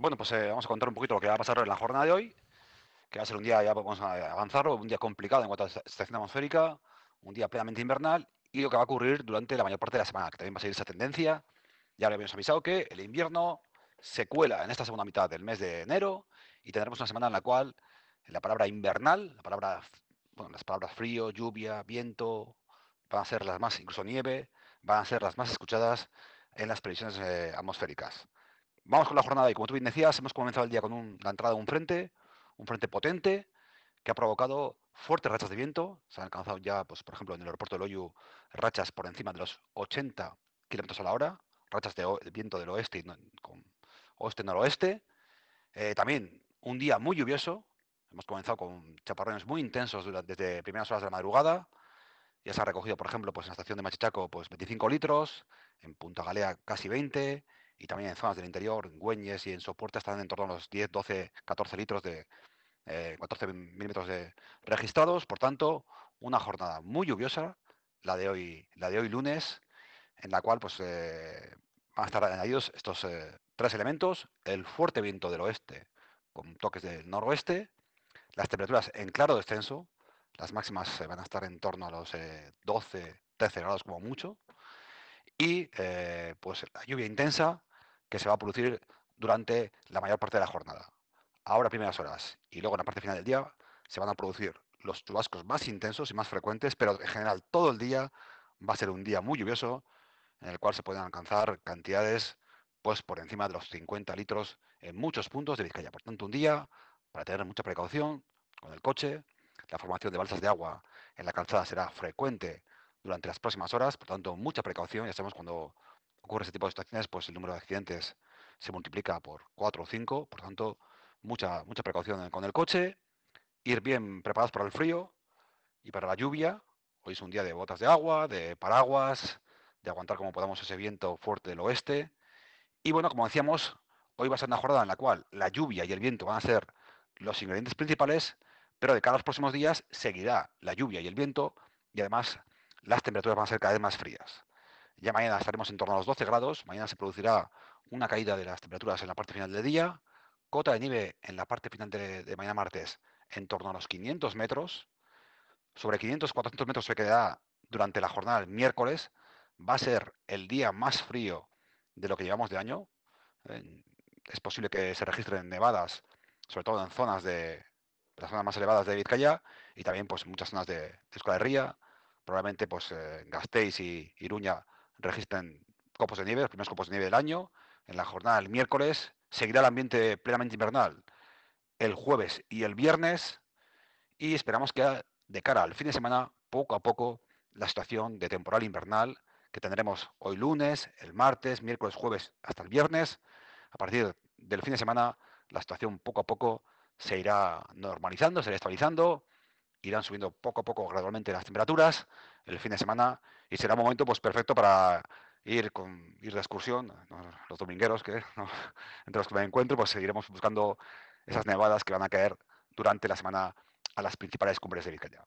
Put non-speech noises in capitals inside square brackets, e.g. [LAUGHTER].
Bueno, pues eh, vamos a contar un poquito lo que va a pasar en la jornada de hoy, que va a ser un día, ya vamos a avanzarlo, un día complicado en cuanto a la estación atmosférica, un día plenamente invernal y lo que va a ocurrir durante la mayor parte de la semana, que también va a seguir esa tendencia. Ya le habíamos avisado que el invierno se cuela en esta segunda mitad del mes de enero y tendremos una semana en la cual la palabra invernal, la palabra, bueno, las palabras frío, lluvia, viento, van a ser las más, incluso nieve, van a ser las más escuchadas en las previsiones eh, atmosféricas. Vamos con la jornada y como tú bien decías, hemos comenzado el día con la entrada de un frente, un frente potente, que ha provocado fuertes rachas de viento. Se han alcanzado ya, pues, por ejemplo, en el aeropuerto de Loyu, rachas por encima de los 80 kilómetros a la hora, rachas de, viento del oeste y con oeste-noroeste. Eh, también un día muy lluvioso. Hemos comenzado con chaparrones muy intensos desde primeras horas de la madrugada. Ya se ha recogido, por ejemplo, pues en la estación de Machichaco, pues 25 litros, en Punta Galea casi 20, y también en zonas del interior, en Güeñes y en Soporta están en torno a los 10, 12, 14 litros de 14 eh, milímetros de registrados. Por tanto, una jornada muy lluviosa, la de hoy, la de hoy lunes, en la cual pues eh, van a estar añadidos estos eh, tres elementos: el fuerte viento del oeste con toques del noroeste, las temperaturas en claro descenso, las máximas van a estar en torno a los 12, 13 grados como mucho, y pues la lluvia intensa que se va a producir durante la mayor parte de la jornada. Ahora primeras horas y luego en la parte final del día se van a producir los chubascos más intensos y más frecuentes, pero en general todo el día va a ser un día muy lluvioso en el cual se pueden alcanzar cantidades pues por encima de los 50 litros en muchos puntos de Vizcaya. Por tanto, un día para tener mucha precaución con el coche. La formación de balsas de agua en la calzada será frecuente durante las próximas horas, por tanto, mucha precaución. Ya sabemos cuando ocurre este tipo de situaciones, pues el número de accidentes se multiplica por 4 o 5, por tanto, mucha, mucha precaución con el coche, ir bien preparados para el frío y para la lluvia. Hoy es un día de botas de agua, de paraguas, de aguantar como podamos ese viento fuerte del oeste. Y bueno, como decíamos, hoy va a ser una jornada en la cual la lluvia y el viento van a ser los ingredientes principales, pero de cara a los próximos días seguirá la lluvia y el viento y además las temperaturas van a ser cada vez más frías. Ya mañana estaremos en torno a los 12 grados. Mañana se producirá una caída de las temperaturas en la parte final del día. Cota de nieve en la parte final de, mañana martes en torno a los 500 metros. Sobre 500-400 metros se quedará durante la jornada del miércoles. Va a ser el día más frío de lo que llevamos de año. Es posible que se registren nevadas, sobre todo en zonas de las zonas más elevadas de Vizcaya y también pues muchas zonas de, de. Probablemente pues eh, Gasteiz y Iruña registren copos de nieve, los primeros copos de nieve del año. En la jornada del miércoles seguirá el ambiente plenamente invernal el jueves y el viernes. Y esperamos que de cara al fin de semana, poco a poco, la situación de temporal invernal que tendremos hoy lunes, el martes, miércoles, jueves, hasta el viernes. A partir del fin de semana, la situación poco a poco se irá normalizando, se irá estabilizando, irán subiendo poco a poco gradualmente las temperaturas el fin de semana y será un momento pues perfecto para ir con ir de excursión, los domingueros que [LAUGHS] entre los que me encuentro, pues seguiremos buscando esas nevadas que van a caer durante la semana a las principales cumbres de Vizcaya.